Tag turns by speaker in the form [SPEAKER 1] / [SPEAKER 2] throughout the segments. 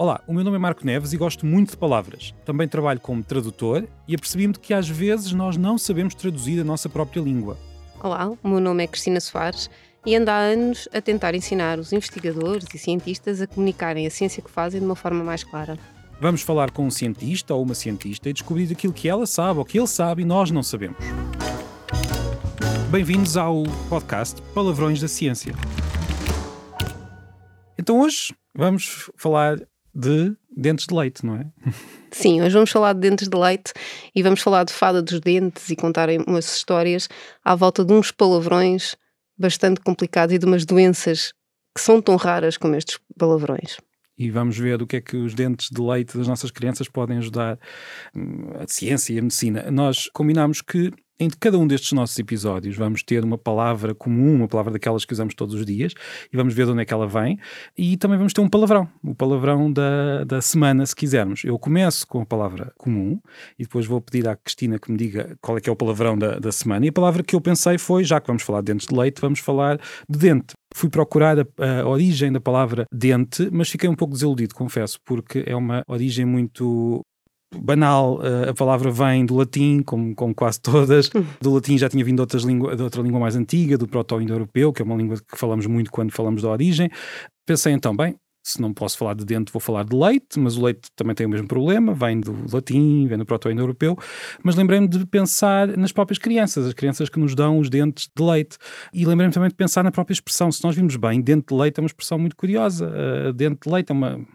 [SPEAKER 1] Olá, o meu nome é Marco Neves e gosto muito de palavras. Também trabalho como tradutor e apercebi-me que às vezes nós não sabemos traduzir a nossa própria língua.
[SPEAKER 2] Olá, o meu nome é Cristina Soares e ando há anos a tentar ensinar os investigadores e cientistas a comunicarem a ciência que fazem de uma forma mais clara.
[SPEAKER 1] Vamos falar com um cientista ou uma cientista e descobrir aquilo que ela sabe ou que ele sabe e nós não sabemos. Bem-vindos ao podcast Palavrões da Ciência. Então hoje vamos falar de dentes de leite, não é?
[SPEAKER 2] Sim, hoje vamos falar de dentes de leite e vamos falar de fada dos dentes e contar umas histórias à volta de uns palavrões bastante complicados e de umas doenças que são tão raras como estes palavrões.
[SPEAKER 1] E vamos ver o que é que os dentes de leite das nossas crianças podem ajudar hum, a ciência e a medicina. Nós combinámos que em cada um destes nossos episódios vamos ter uma palavra comum, uma palavra daquelas que usamos todos os dias, e vamos ver de onde é que ela vem, e também vamos ter um palavrão, o palavrão da, da semana, se quisermos. Eu começo com a palavra comum, e depois vou pedir à Cristina que me diga qual é que é o palavrão da, da semana, e a palavra que eu pensei foi, já que vamos falar de dentes de leite, vamos falar de dente. Fui procurar a, a, origem da palavra dente, mas fiquei um pouco desiludido, confesso, porque é uma origem muito banal, eh, a palavra vem do latim, como, como quase todas. Hum. Do latim já tinha vindo outras língua, de outra língua mais antiga, do proto-indo-europeu, que é uma língua que falamos muito quando falamos da origem. Pensei então, bem, se não posso falar de dente, vou falar de leite, mas o leite também tem o mesmo problema, vem do latim, vem do proto-indo-europeu. Mas lembrei-me de pensar nas próprias crianças, as crianças que nos dão os dentes de leite. E lembrei-me também de pensar na própria expressão. Se nós vimos bem, dente de leite é uma expressão muito curiosa. Uh, dente de leite é uma,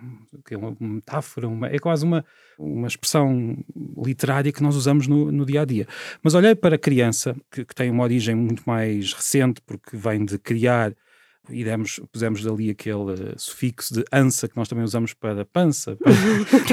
[SPEAKER 1] é uma metáfora, uma, é quase uma, uma expressão literária que nós usamos no, no dia a dia. Mas olhei para a criança, que, que tem uma origem muito mais recente, porque vem de criar e demos, pusemos ali aquele uh, sufixo de ansa que nós também usamos para pança, para,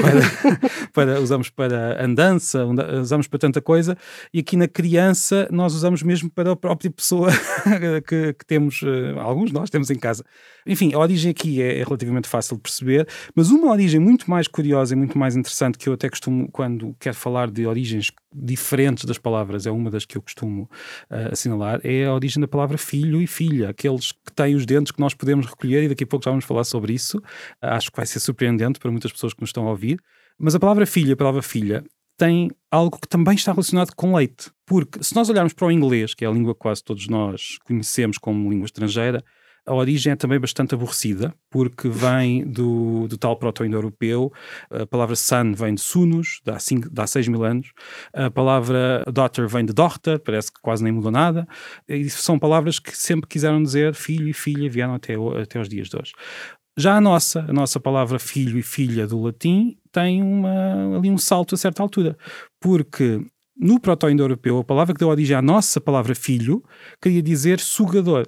[SPEAKER 1] para, para, usamos para andança, usamos para tanta coisa, e aqui na criança nós usamos mesmo para a própria pessoa que, que, temos, uh, alguns nós temos em casa. Enfim, a origem aqui é, é, relativamente fácil de perceber, mas uma origem muito mais curiosa e muito mais interessante que eu até costumo, quando quero falar de origens diferentes das palavras, é uma das que eu costumo uh, assinalar, é a origem da palavra filho e filha, aqueles que têm os dentes que nós podemos recolher, e daqui a pouco já vamos falar sobre isso. Uh, acho que vai ser surpreendente para muitas pessoas que nos estão a ouvir. Mas a palavra filha, a palavra filha, tem algo que também está relacionado com leite. Porque se nós olharmos para o inglês, que é a língua que quase todos nós conhecemos como língua estrangeira, a origem é também bastante aborrecida, porque vem do, do tal proto-indo-europeu. A palavra son vem de sunus, de há, cinco, de há 6 mil anos. A palavra daughter vem de dochter, parece que quase nem mudou nada. E são palavras que sempre quiseram dizer filho e filha, vieram até, até os dias de hoje. Já a nossa, a nossa palavra filho e filha do latim tem uma, ali um salto a certa altura, porque no proto-indo-europeu a palavra que deu origem à nossa palavra filho queria dizer sugador.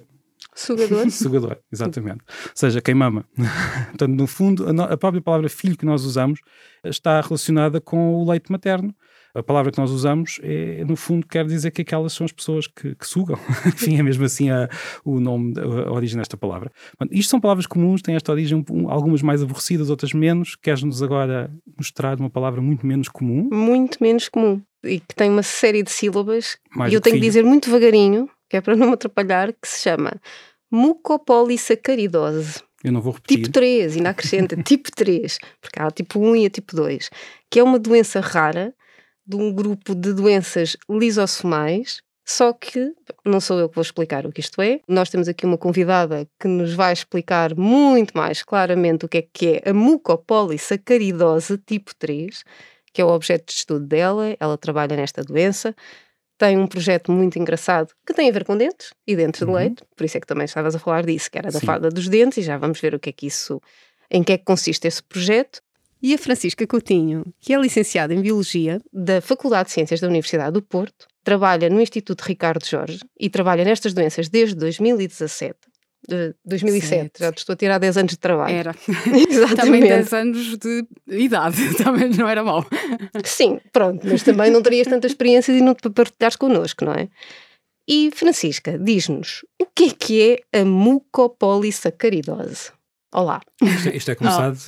[SPEAKER 2] Sugador?
[SPEAKER 1] Sugador, exatamente. Ou seja, quem mama. Portanto, no fundo, a, própria palavra filho que nós usamos está relacionada com o leite materno. A palavra que nós usamos, é, no fundo, quer dizer que aquelas são as pessoas que, que sugam. Enfim, é mesmo assim a, o nome, a, a origem desta palavra. isto são palavras comuns, têm esta origem, algumas mais aborrecidas, outras menos. Queres-nos agora mostrar uma palavra muito menos comum?
[SPEAKER 2] Muito menos comum. E que tem uma série de sílabas. Mais e eu tenho filho. que dizer muito devagarinho que é para não me atrapalhar, que se chama mucopolissacaridose.
[SPEAKER 1] Eu não vou repetir.
[SPEAKER 2] Tipo 3, ainda acrescenta, tipo 3, porque há tipo 1 e a tipo 2, que é uma doença rara de um grupo de doenças lisossomais, só que não sou eu que vou explicar o que isto é. Nós temos aqui uma convidada que nos vai explicar muito mais claramente o que é que é a mucopolissacaridose tipo 3, que é o objeto de estudo dela. Ela trabalha nesta doença tem um projeto muito engraçado que tem a ver com dentes e dentes uhum. de leite, por isso é que também estavas a falar disso, que era da Sim. fada dos dentes, e já vamos ver o que é que isso, em que é que consiste esse projeto. E a Francisca Coutinho, que é licenciada em Biologia da Faculdade de Ciências da Universidade do Porto, trabalha no Instituto Ricardo Jorge e trabalha nestas doenças desde 2017 de 2007, já te estou a tirar 10 anos de trabalho.
[SPEAKER 3] Era. Exatamente. Também 10 anos de idade, também não era mau.
[SPEAKER 2] Sim, pronto, mas também não terias tanta experiência e não te partilhares connosco, não é? E Francisca, diz-nos, o que é que é a mucopolissacaridose? Olá.
[SPEAKER 1] Isto, é, isto é começado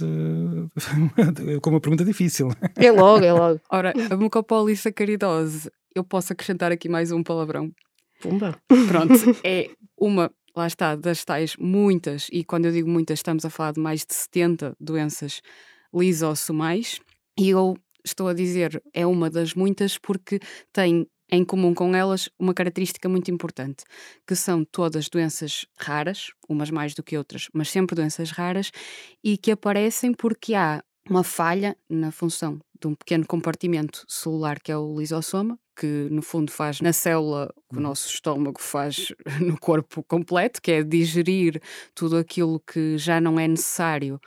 [SPEAKER 1] oh. com uma pergunta difícil.
[SPEAKER 2] É logo, é logo.
[SPEAKER 3] Ora, a mucopolissacaridose, eu posso acrescentar aqui mais um palavrão.
[SPEAKER 2] Pumba.
[SPEAKER 3] Pronto, é uma lá está, das tais muitas, e quando eu digo muitas, estamos a falar de mais de 70 doenças lisossomais, e eu estou a dizer é uma das muitas porque tem em comum com elas uma característica muito importante, que são todas doenças raras, umas mais do que outras, mas sempre doenças raras, e que aparecem porque há uma falha na função de um pequeno compartimento celular que é o lisossoma, que no fundo faz na célula que o uhum. nosso estômago faz no corpo completo, que é digerir tudo aquilo que já não é necessário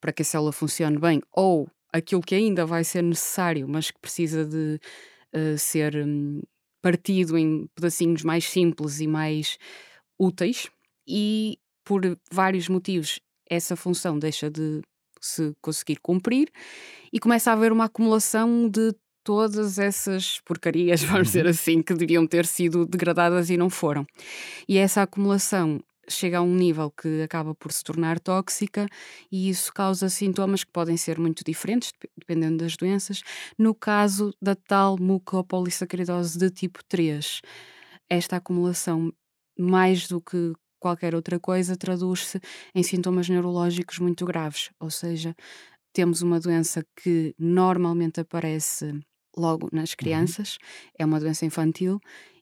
[SPEAKER 3] para que a célula funcione bem, ou aquilo que ainda vai ser necessário, mas que precisa de uh, ser um, partido em pedacinhos mais simples e mais úteis, e por vários motivos essa função deixa de se conseguir cumprir e começa a haver uma acumulação de todas essas porcarias, vamos dizer uhum. assim, que deviam ter sido degradadas e não foram. E essa acumulação chega a um nível que acaba por se tornar tóxica e isso causa sintomas que podem ser muito diferentes, dependendo das doenças. No caso da tal mucopolissacaridose de tipo 3, esta acumulação, mais do que qualquer outra coisa, traduz-se em sintomas neurológicos muito graves, ou seja, temos uma doença que normalmente aparece logo nas uhum. crianças, uhum. é uma doença infantil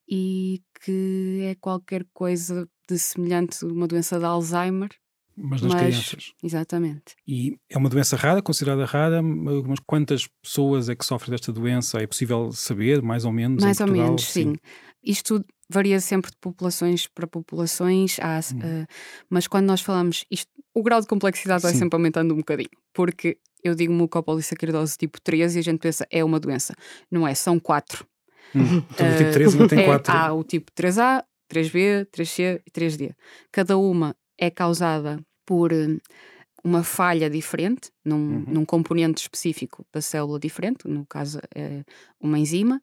[SPEAKER 3] e que é qualquer coisa de semelhante a uma doença de Alzheimer.
[SPEAKER 1] Mas nas mas, crianças.
[SPEAKER 3] Exatamente.
[SPEAKER 1] E é uma doença rara, considerada rara, mas quantas pessoas é que sofrem desta doença? É possível saber, mais ou menos?
[SPEAKER 3] Mais ou menos, sim. sim. Isto varia sempre de populações para populações, há, hum. uh, mas quando nós falamos isto, o grau de complexidade vai sempre aumentando um bocadinho, porque eu digo mucopolissacaridose tipo 3 e a gente pensa é uma doença. Não é, são quatro.
[SPEAKER 1] Hum, então o tipo 3 não tem é, quatro.
[SPEAKER 3] Há o tipo 3A, 3B, 3C e 3D. Cada uma é causada por eh, uma falha diferente, num, uhum. num componente específico da célula diferente, no caso é uma enzima.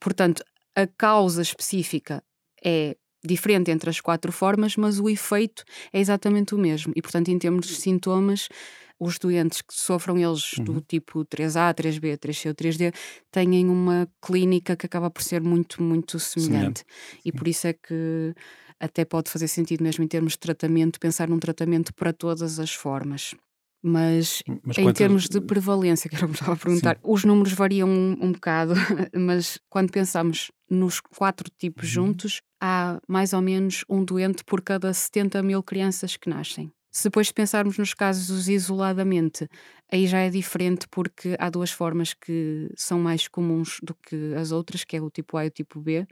[SPEAKER 3] Portanto, a causa específica é diferente entre as quatro formas, mas o efeito é exatamente o mesmo. E, portanto, em termos de sintomas, os doentes que sofram eles uhum. do tipo 3A, 3B, 3C ou 3D têm uma clínica que acaba por ser muito, muito semelhante. semelhante. E por isso é que até pode fazer sentido mesmo em termos de tratamento, pensar num tratamento para todas as formas. Mas, hum, mas em quantas... termos de prevalência, que era o que estava a perguntar, Sim. os números variam um, um bocado, mas quando pensamos nos quatro tipos uhum. juntos, há mais ou menos um doente por cada 70 mil crianças que nascem. Se depois pensarmos nos casos isoladamente, aí já é diferente porque há duas formas que são mais comuns do que as outras, que é o tipo A e o tipo B,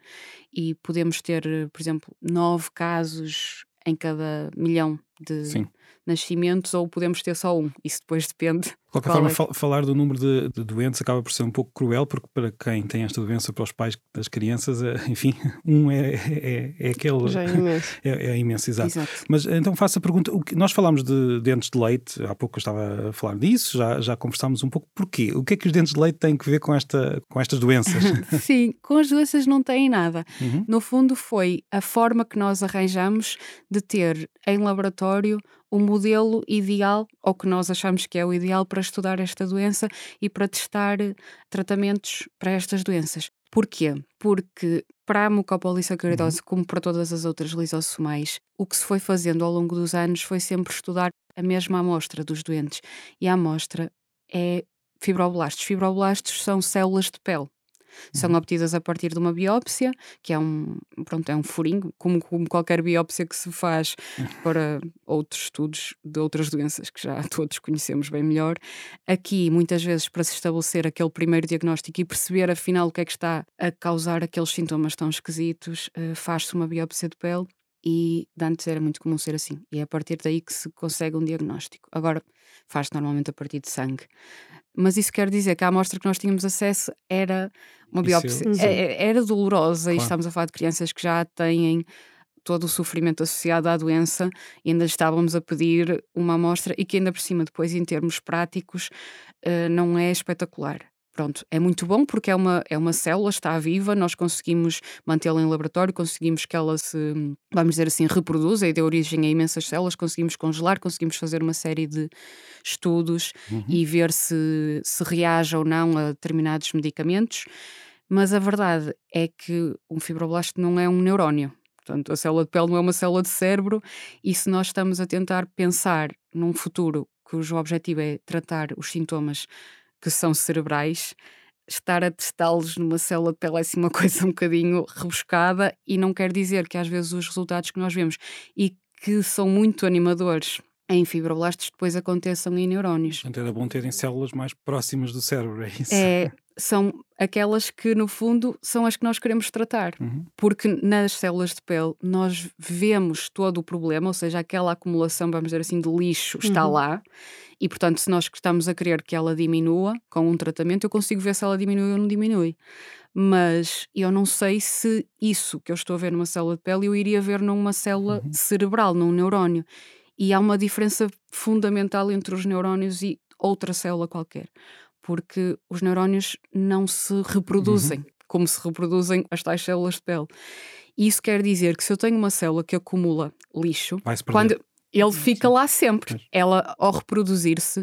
[SPEAKER 3] e podemos ter, por exemplo, nove casos em cada milhão de Sim. nascimentos ou podemos ter só um. Isso depois depende
[SPEAKER 1] de qualquer forma, é... falar do número de, de, doentes acaba por ser um pouco cruel, porque para quem tem esta doença, para os pais das crianças, é, enfim, um é, é, é aquele.
[SPEAKER 2] Já é imenso.
[SPEAKER 1] É, é imenso, exato. exato. Mas então faço a pergunta: o que, nós falámos de dentes de leite, há pouco eu estava a falar disso, já, já conversámos um pouco. Porquê? O que é que os dentes de leite têm que ver com, esta, com estas doenças?
[SPEAKER 3] Sim, com as doenças não têm nada. Uhum. No fundo, foi a forma que nós arranjamos de ter em laboratório o modelo ideal, ou que nós achamos que é o ideal para estudar esta doença e para testar eh, tratamentos para estas doenças. Porquê? Porque para a mucopolissacaridose, uhum. como para todas as outras lisossomais, o que se foi fazendo ao longo dos anos foi sempre estudar a mesma amostra dos doentes. E a amostra é fibroblastos. Fibroblastos são células de pele. São uhum. obtidas a partir de uma biópsia, que é um, pronto, é um furinho, como, como qualquer biópsia que se faz para outros estudos de outras doenças que já todos conhecemos bem melhor. Aqui, muitas vezes, para se estabelecer aquele primeiro diagnóstico e perceber afinal o que é que está a causar aqueles sintomas tão esquisitos, eh, faz-se uma biópsia de pele e antes era muito comum ser assim. E é a partir daí que se consegue um diagnóstico. Agora faz-se normalmente a partir de sangue. Mas isso quer dizer que a amostra que nós tínhamos acesso era uma biópsia. É, é, era dolorosa claro. e estamos a falar de crianças que já têm todo o sofrimento associado à doença e ainda estávamos a pedir uma amostra e que ainda por cima depois em termos práticos uh, não é espetacular. Pronto, é muito bom porque é uma, é uma célula, está viva, nós conseguimos mantê-la em laboratório, conseguimos que ela se, vamos dizer assim, reproduza e dê origem a imensas células, conseguimos congelar, conseguimos fazer uma série de estudos uhum. e ver se, se reage ou não a determinados medicamentos. Mas a verdade é que um fibroblasto não é um neurónio. Portanto, a célula de pele não é uma célula de cérebro, e se nós estamos a tentar pensar num futuro cujo objetivo é tratar os sintomas que são cerebrais, estar a testá-los numa célula de pele é assim uma coisa um bocadinho rebuscada e não quer dizer que às vezes os resultados que nós vemos e que são muito animadores em fibroblastos depois aconteçam em neurónios.
[SPEAKER 1] Portanto, era bom terem células mais próximas do cérebro, é isso?
[SPEAKER 3] É, são aquelas que, no fundo, são as que nós queremos tratar. Uhum. Porque nas células de pele nós vemos todo o problema, ou seja, aquela acumulação, vamos dizer assim, de lixo está uhum. lá. E, portanto, se nós estamos a querer que ela diminua com um tratamento, eu consigo ver se ela diminui ou não diminui. Mas eu não sei se isso que eu estou a ver numa célula de pele eu iria ver numa célula uhum. cerebral, num neurónio. E há uma diferença fundamental entre os neurónios e outra célula qualquer porque os neurónios não se reproduzem uhum. como se reproduzem as tais células de pele. Isso quer dizer que se eu tenho uma célula que acumula lixo, quando ele fica lá sempre, ela ao reproduzir-se,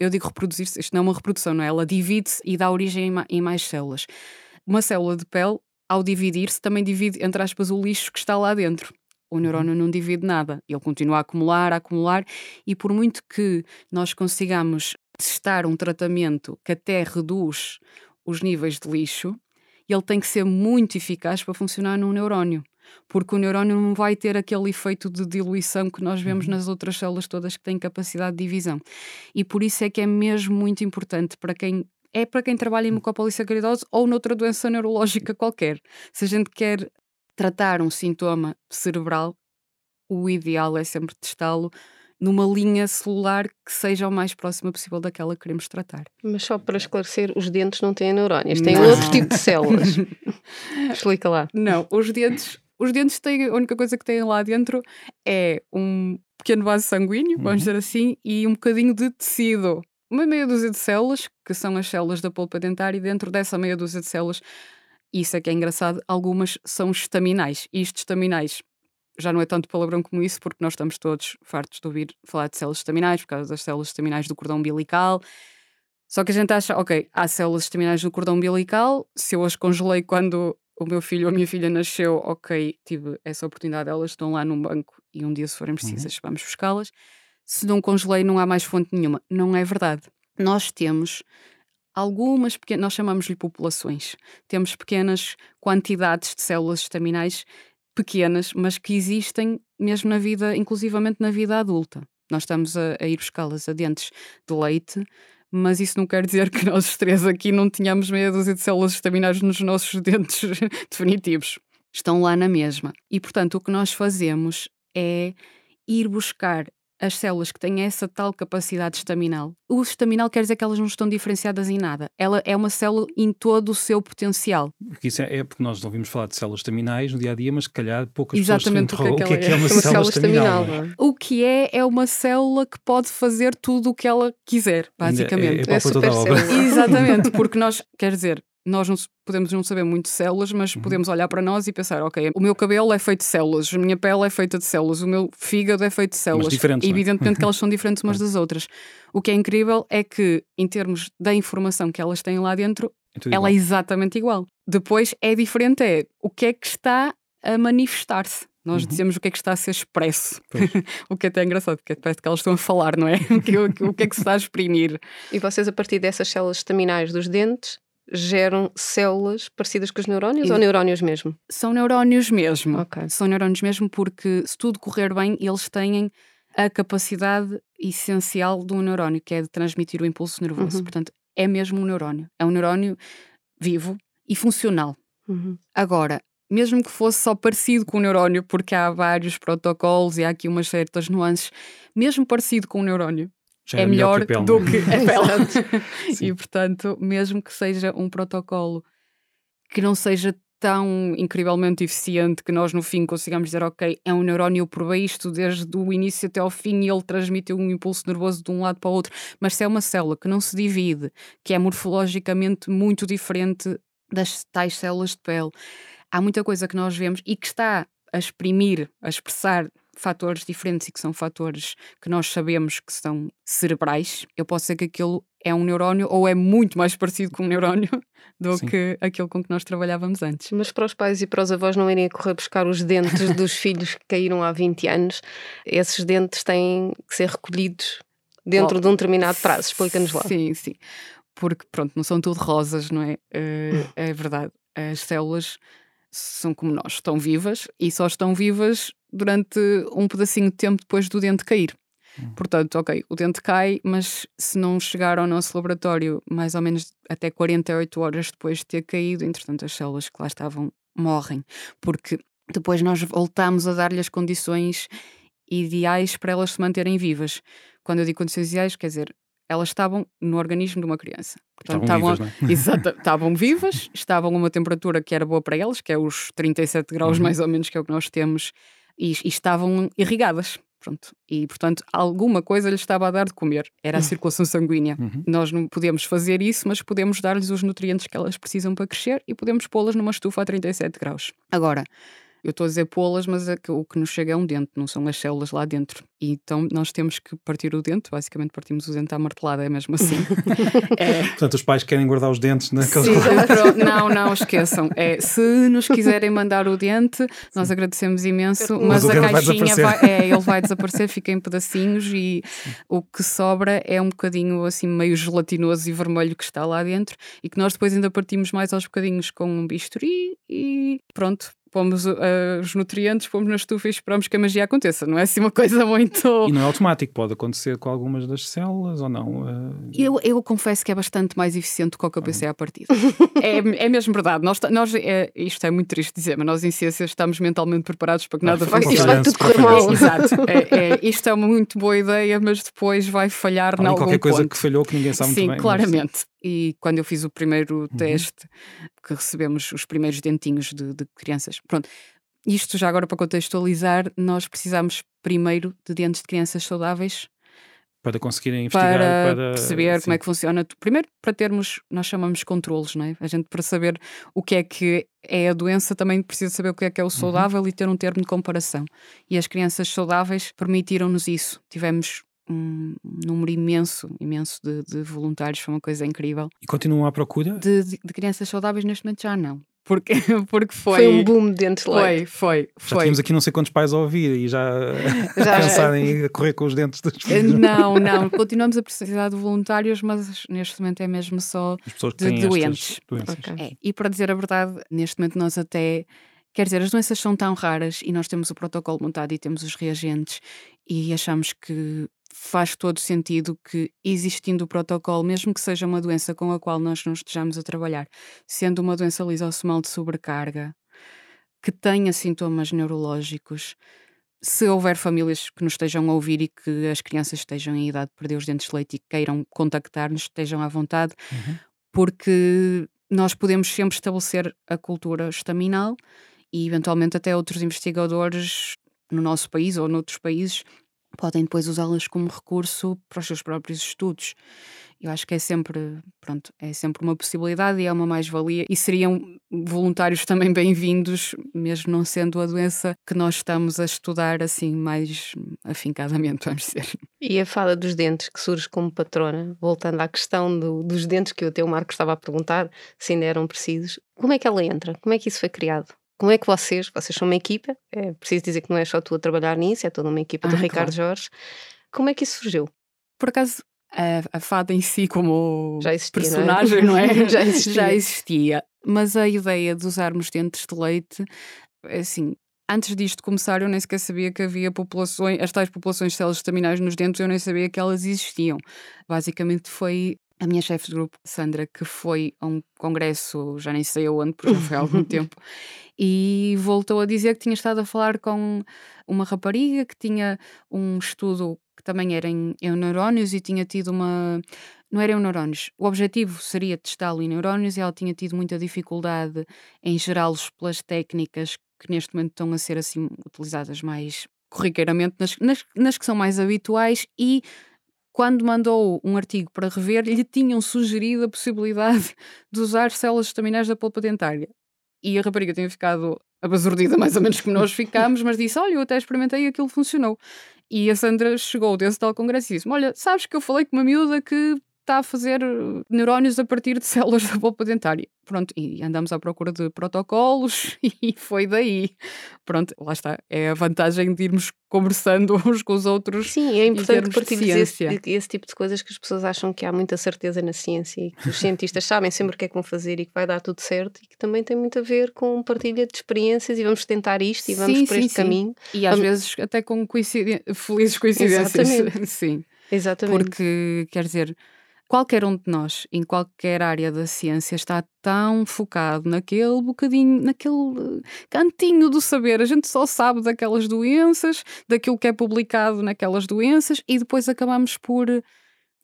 [SPEAKER 3] eu digo reproduzir-se, isto não é uma reprodução, não é? Ela divide-se e dá origem em mais células. Uma célula de pele, ao dividir-se, também divide, entre aspas, o lixo que está lá dentro. O neurónio não divide nada, ele continua a acumular, a acumular, e por muito que nós consigamos testar um tratamento que até reduz os níveis de lixo, ele tem que ser muito eficaz para funcionar num neurónio. Porque o neurónio não vai ter aquele efeito de diluição que nós vemos uhum. nas outras células todas que têm capacidade de divisão. E por isso é que é mesmo muito importante para quem é para quem trabalha em hum. mucopolissacaridose ou noutra doença neurológica qualquer. Se a gente quer tratar um sintoma cerebral, o ideal é sempre testá-lo numa linha celular que seja o mais próxima possível daquela que queremos tratar.
[SPEAKER 2] Mas só para esclarecer, os dentes não têm neurónios, têm não. outro tipo de células. Explica lá.
[SPEAKER 3] Não, os dentes, os dentes têm, a única coisa que têm lá dentro é um pequeno vaso sanguíneo, uhum. vamos dizer assim, e um bocadinho de tecido. Uma meia dúzia de células, que são as células da polpa dentária, e dentro dessa meia dúzia de células, isso é que é engraçado, algumas são estaminais. E estes estaminais já não é tanto palavrão como isso, porque nós estamos todos fartos de ouvir falar de células estaminais, por causa das células estaminais do cordão umbilical. Só que a gente acha, ok, há células estaminais do cordão umbilical, se eu as congelei quando o meu filho ou a minha filha nasceu, ok, tive essa oportunidade, elas estão lá num banco e um dia, se forem precisas, uhum. vamos buscá-las. Se não congelei, não há mais fonte nenhuma. Não é verdade. Nós temos algumas pequenas, nós chamamos-lhe populações, temos pequenas quantidades de células estaminais pequenas, mas que existem mesmo na vida, inclusivamente na vida adulta. Nós estamos a, a ir buscá-las a dentes de leite, mas isso não quer dizer que nós três aqui não tenhamos meia dúzia de células estaminares nos nossos dentes definitivos. Estão lá na mesma. E, portanto, o que nós fazemos é ir buscar as células que têm essa tal capacidade estaminal, o estaminal quer dizer que elas não estão diferenciadas em nada. Ela é uma célula em todo o seu potencial.
[SPEAKER 1] Porque isso é, é porque nós ouvimos falar de células estaminais no dia a dia, mas se calhar poucas
[SPEAKER 3] Exatamente
[SPEAKER 1] pessoas
[SPEAKER 3] o que,
[SPEAKER 1] é, o que é,
[SPEAKER 3] que é,
[SPEAKER 1] uma, uma célula, estaminal. estaminal
[SPEAKER 3] é? O que é, é uma célula que pode fazer tudo o que ela quiser, basicamente.
[SPEAKER 1] É, é, é super célula.
[SPEAKER 3] Exatamente, porque nós, quer dizer, nós não podemos não saber muito de células, mas uhum. podemos olhar para nós e pensar, ok, o meu cabelo é feito de células, a minha pele é feita de células, o meu fígado é feito de células. Mas
[SPEAKER 1] diferentes,
[SPEAKER 3] é? Evidentemente que elas são diferentes umas das outras. O que é incrível é que, em termos da informação que elas têm lá dentro, é ela é exatamente igual. Depois é diferente, é o que é que está a manifestar-se. Nós uhum. dizemos o que é que está a ser expresso. o que é até engraçado, porque parece que elas estão a falar, não é? o, que, o que é que se está a exprimir.
[SPEAKER 2] E vocês, a partir dessas células estaminais dos dentes, geram células parecidas com os neurónios e... ou neurónios mesmo?
[SPEAKER 3] São neurónios mesmo. Okay. São neurónios mesmo porque, se tudo correr bem, eles têm a capacidade essencial de um neurónio, que é de transmitir o impulso nervoso. Uhum. Portanto, é mesmo um neurónio. É um neurónio vivo e funcional. Uhum. Agora, mesmo que fosse só parecido com o neurónio, porque há vários protocolos e há aqui umas certas nuances, mesmo parecido com o neurónio, é, é, melhor, melhor pele, do que a pele. e portanto, mesmo que seja um protocolo que não seja tão incrivelmente eficiente que nós no fim consigamos dizer, ok, é um neurónio, eu provei isto desde o início até ao fim e ele transmitiu um impulso nervoso de um lado para o outro, mas se é uma célula que não se divide, que é morfologicamente muito diferente das tais células de pele, há muita coisa que nós vemos e que está a exprimir, a expressar fatores diferentes e que são fatores que nós sabemos que são cerebrais, eu posso dizer que aquilo é um neurónio ou é muito mais parecido com um neurónio do Sim. que aquilo com que nós trabalhávamos antes.
[SPEAKER 2] Mas para os pais e para os avós não irem a correr buscar os dentes dos filhos que caíram há 20 anos, esses dentes têm que ser recolhidos dentro oh, de um determinado prazo. Explica-nos lá.
[SPEAKER 3] Sim, sim. Porque, pronto, não são tudo rosas, não é? Uh, é verdade. As células são como nós, estão vivas e só estão vivas durante um pedacinho de tempo depois do dente cair. Hum. Portanto, ok, o dente cai, mas se não chegar ao nosso laboratório mais ou menos até 48 horas depois de ter caído, entretanto, as células que lá estavam morrem, porque depois nós voltamos a dar-lhe as condições ideais para elas se manterem vivas. Quando eu digo condições ideais, quer dizer, elas estavam no organismo de uma criança.
[SPEAKER 1] Portanto, estavam, estavam vivas,
[SPEAKER 3] é? Exato, estavam vivas, estavam a uma temperatura que era boa para elas, que é os 37 graus uhum. mais ou menos, que é o que nós temos, e, e estavam irrigadas. Pronto. E, portanto, alguma coisa lhes estava a dar de comer. Era a uhum. circulação sanguínea. Uhum. Nós não podemos fazer isso, mas podemos dar-lhes os nutrientes que elas precisam para crescer e podemos pô-las numa estufa a 37 graus. Agora, eu estou a dizer pô-las, mas é o que nos chega é um dente, não são as células lá dentro. E então nós temos que partir o dente, basicamente partimos o dente à martelada, é mesmo assim.
[SPEAKER 1] é... Portanto, os pais querem guardar os dentes naquela.
[SPEAKER 3] Sim, não, não, esqueçam. É, se nos quiserem mandar o dente, nós Sim. agradecemos imenso, mas, mas a caixinha vai, vai, é, ele vai desaparecer, fica em pedacinhos e Sim. o que sobra é um bocadinho assim meio gelatinoso e vermelho que está lá dentro e que nós depois ainda partimos mais aos bocadinhos com um bisturi e pronto, pomos uh, os nutrientes, pomos na estufa e esperamos que a magia aconteça. Não é assim uma coisa muito.
[SPEAKER 1] E não é automático, pode acontecer com algumas das células ou não? Uh...
[SPEAKER 3] Eu, eu confesso que é bastante mais eficiente do que o que eu pensei à partida. é, é mesmo verdade. Nós, nós, é, isto é muito triste dizer, mas nós em ciências estamos mentalmente preparados para que nada
[SPEAKER 2] vai, Isto vai tudo correr mal.
[SPEAKER 3] Exato. É, é, isto é uma muito boa ideia, mas depois vai falhar em
[SPEAKER 1] qualquer coisa
[SPEAKER 3] ponto.
[SPEAKER 1] que falhou que ninguém sabe
[SPEAKER 3] Sim,
[SPEAKER 1] muito bem.
[SPEAKER 3] Sim, claramente. Mas... E quando eu fiz o primeiro uhum. teste, que recebemos os primeiros dentinhos de, de crianças, pronto, isto já agora para contextualizar, nós precisamos primeiro de dentes de crianças saudáveis
[SPEAKER 1] para conseguirem investigar,
[SPEAKER 3] para, para perceber sim. como é que funciona. Primeiro, para termos, nós chamamos controles, não é? A gente, para saber o que é que é a doença, também precisa saber o que é que é o uhum. saudável uhum. e ter um termo de comparação. E as crianças saudáveis permitiram-nos isso. Tivemos um número imenso, imenso de, de, voluntários, foi uma coisa incrível.
[SPEAKER 1] E continuam à procura?
[SPEAKER 3] De, de, de, crianças saudáveis neste momento já não. Porque, porque foi.
[SPEAKER 2] Foi um boom de dentes
[SPEAKER 3] Foi, foi,
[SPEAKER 1] foi. Já tínhamos aqui não sei quantos pais a ouvir e já, já pensarem em correr com os dentes dos filhos.
[SPEAKER 3] Não, não. Continuamos a precisar de voluntários, mas neste momento é mesmo só de doentes.
[SPEAKER 1] Okay.
[SPEAKER 3] É. E para dizer a verdade, neste momento nós até Quer dizer, as doenças são tão raras e nós temos o protocolo montado e temos os reagentes e achamos que faz todo sentido que, existindo o protocolo, mesmo que seja uma doença com a qual nós não estejamos a trabalhar, sendo uma doença lisossomal de sobrecarga, que tenha sintomas neurológicos, se houver famílias que nos estejam a ouvir e que as crianças estejam em idade de perder os dentes de leite e queiram contactar-nos, estejam à vontade, uhum. porque nós podemos sempre estabelecer a cultura estaminal e eventualmente até outros investigadores no nosso país ou noutros países podem depois usá-las como recurso para os seus próprios estudos. Eu acho que é sempre, pronto, é sempre uma possibilidade e é uma mais-valia e seriam voluntários também bem-vindos, mesmo não sendo a doença que nós estamos a estudar assim mais afincadamente, vamos dizer.
[SPEAKER 2] E a fada dos dentes que surge como patrona, voltando à questão do, dos dentes que o teu Marco estava a perguntar, se ainda eram precisos, como é que ela entra? Como é que isso foi criado? Como é que vocês, vocês são uma equipa, é preciso dizer que não é só tu a trabalhar nisso, é toda uma equipa do ah, Ricardo claro. Jorge. Como é que isso surgiu?
[SPEAKER 3] Por acaso, a, a fada em si, como
[SPEAKER 2] existia,
[SPEAKER 3] personagem,
[SPEAKER 2] não
[SPEAKER 3] é?
[SPEAKER 2] Não é? Já, existia.
[SPEAKER 3] Já existia. Mas a ideia de usarmos dentes de leite, é assim, antes disto começar, eu nem sequer sabia que havia populações, as tais populações de células estaminais nos dentes, eu nem sabia que elas existiam. Basicamente foi a minha chefe de grupo, Sandra, que foi a um congresso, já nem sei aonde, porque já foi há algum tempo, e voltou a dizer que tinha estado a falar com uma rapariga que tinha um estudo que também era em, em neurónios e tinha tido uma. Não era em neurónios. O objetivo seria testá-lo em neurónios e ela tinha tido muita dificuldade em gerá-los pelas técnicas que neste momento estão a ser assim utilizadas mais corriqueiramente, nas, nas, nas que são mais habituais e quando mandou um artigo para rever, lhe tinham sugerido a possibilidade de usar células estaminais da polpa dentária. E a rapariga tinha ficado abasurdida, mais ou menos como nós ficámos, mas disse: Olha, eu até experimentei e aquilo funcionou. E a Sandra chegou desse tal congresso e disse: Olha, sabes que eu falei com uma miúda que está a fazer neurónios a partir de células da polpa dentária. Pronto, e andamos à procura de protocolos e foi daí. Pronto, lá está. É a vantagem de irmos conversando uns com os outros.
[SPEAKER 2] Sim, é importante que partilhes esse, esse, tipo de coisas que as pessoas acham que há muita certeza na ciência e que os cientistas sabem sempre o que é que vão fazer e que vai dar tudo certo e que também tem muito a ver com partilha de experiências e vamos tentar isto e vamos sim, por sim, este sim. caminho.
[SPEAKER 3] E às
[SPEAKER 2] vamos...
[SPEAKER 3] vezes até com felizes coincidências.
[SPEAKER 2] Exatamente.
[SPEAKER 3] sim.
[SPEAKER 2] Exatamente.
[SPEAKER 3] Porque, quer dizer, qualquer um de nós, em qualquer área da ciência, está tão focado naquele bocadinho, naquele cantinho do saber. A gente só sabe daquelas doenças, daquilo que é publicado naquelas doenças, e depois acabamos por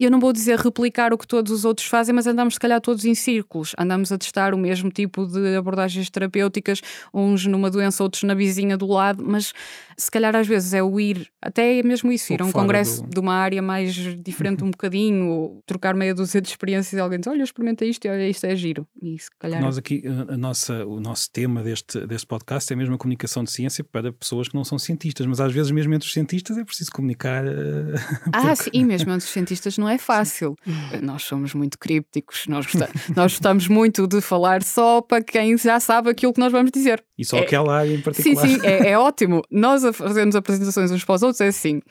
[SPEAKER 3] eu não vou dizer replicar o que todos os outros fazem, mas andamos se calhar todos em círculos. Andamos a testar o mesmo tipo de abordagens terapêuticas, uns numa doença, outros na vizinha do lado, mas se calhar às vezes é o ir, até mesmo isso, ir a um congresso do... de uma área mais diferente um bocadinho, trocar meia dúzia de experiências e alguém diz, olha, experimenta isto e olha, isto é giro. E se calhar...
[SPEAKER 1] Nós aqui, a nossa, o nosso tema deste, deste podcast é mesmo a comunicação de ciência para pessoas que não são cientistas, mas às vezes mesmo entre os cientistas é preciso comunicar. Uh,
[SPEAKER 3] ah, sim, e mesmo entre os cientistas não é fácil. nós somos muito crípticos, nós, gostamos, nós gostamos muito de falar só para quem já sabe aquilo que nós vamos dizer.
[SPEAKER 1] E só é, aquela área em particular.
[SPEAKER 3] Sim, sim, é, é ótimo. Nós fazemos apresentações uns para os outros, é assim.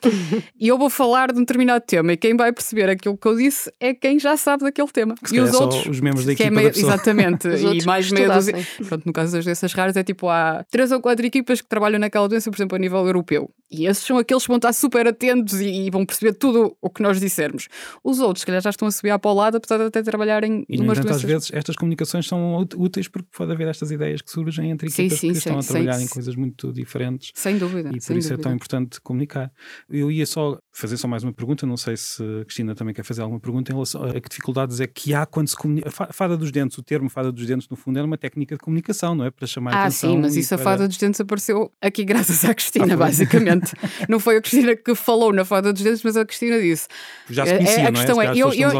[SPEAKER 3] e eu vou falar de um determinado tema e quem vai perceber aquilo que eu disse é quem já sabe daquele tema.
[SPEAKER 1] Que
[SPEAKER 3] e
[SPEAKER 1] os outros. os membros da equipa.
[SPEAKER 3] É
[SPEAKER 1] meio,
[SPEAKER 3] da exatamente. e mais meia dúzia. Pronto, no caso das doenças raras, é tipo há três ou quatro equipas que trabalham naquela doença, por exemplo, a nível europeu. E esses são aqueles que vão estar super atentos e, e vão perceber tudo o que nós dissermos. Os outros, se calhar, já estão a subir para o lado, apesar de até trabalharem
[SPEAKER 1] e, entanto, doenças. às vezes estas comunicações são úteis porque pode haver estas ideias que surgem entre equipas sim, sim, que estão sim, a trabalhar em coisas muito diferentes.
[SPEAKER 3] Sem dúvida.
[SPEAKER 1] E por isso
[SPEAKER 3] dúvida.
[SPEAKER 1] é tão importante comunicar. Eu ia só fazer só mais uma pergunta, não sei se a Cristina também quer fazer alguma pergunta em relação a que dificuldades é que há quando se comunica. A fada dos dentes, o termo fada dos dentes, no fundo, era uma técnica de comunicação, não é? Para chamar
[SPEAKER 3] ah,
[SPEAKER 1] atenção.
[SPEAKER 3] Ah, sim, mas isso para... a fada dos dentes apareceu aqui graças à Cristina, ah, basicamente. não foi a Cristina que falou na fada dos dentes, mas a Cristina disse.
[SPEAKER 1] Já se conhecia, é, a questão
[SPEAKER 3] é, eu, eu,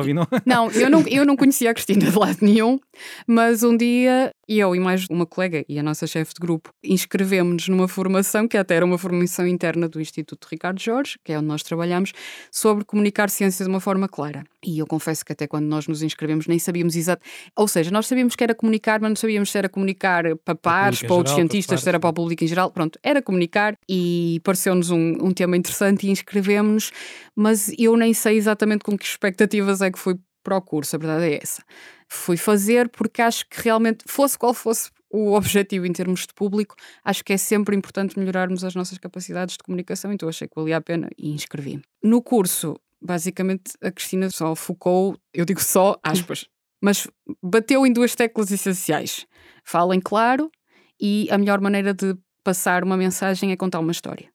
[SPEAKER 3] não, eu não, eu não conhecia a Cristina de lado nenhum, mas um dia eu e mais uma colega e a nossa chefe de grupo inscrevemos-nos numa formação que até era uma formação interna do Instituto Ricardo Jorge, que é onde nós trabalhamos, sobre comunicar ciência de uma forma clara. E eu confesso que até quando nós nos inscrevemos nem sabíamos exato. Ou seja, nós sabíamos que era comunicar, mas não sabíamos se era comunicar para pares, para outros geral, cientistas, se era para o público em geral. Pronto, era comunicar e pareceu-nos um, um tema interessante e inscrevemos-nos, mas eu nem sei exatamente com que expectativas é que fui para o curso, a verdade é essa. Fui fazer porque acho que realmente, fosse qual fosse o objetivo em termos de público, acho que é sempre importante melhorarmos as nossas capacidades de comunicação, então achei que valia a pena e inscrevi-me. No curso, basicamente, a Cristina só focou, eu digo só, aspas, mas bateu em duas teclas essenciais. Falem claro e a melhor maneira de passar uma mensagem é contar uma história.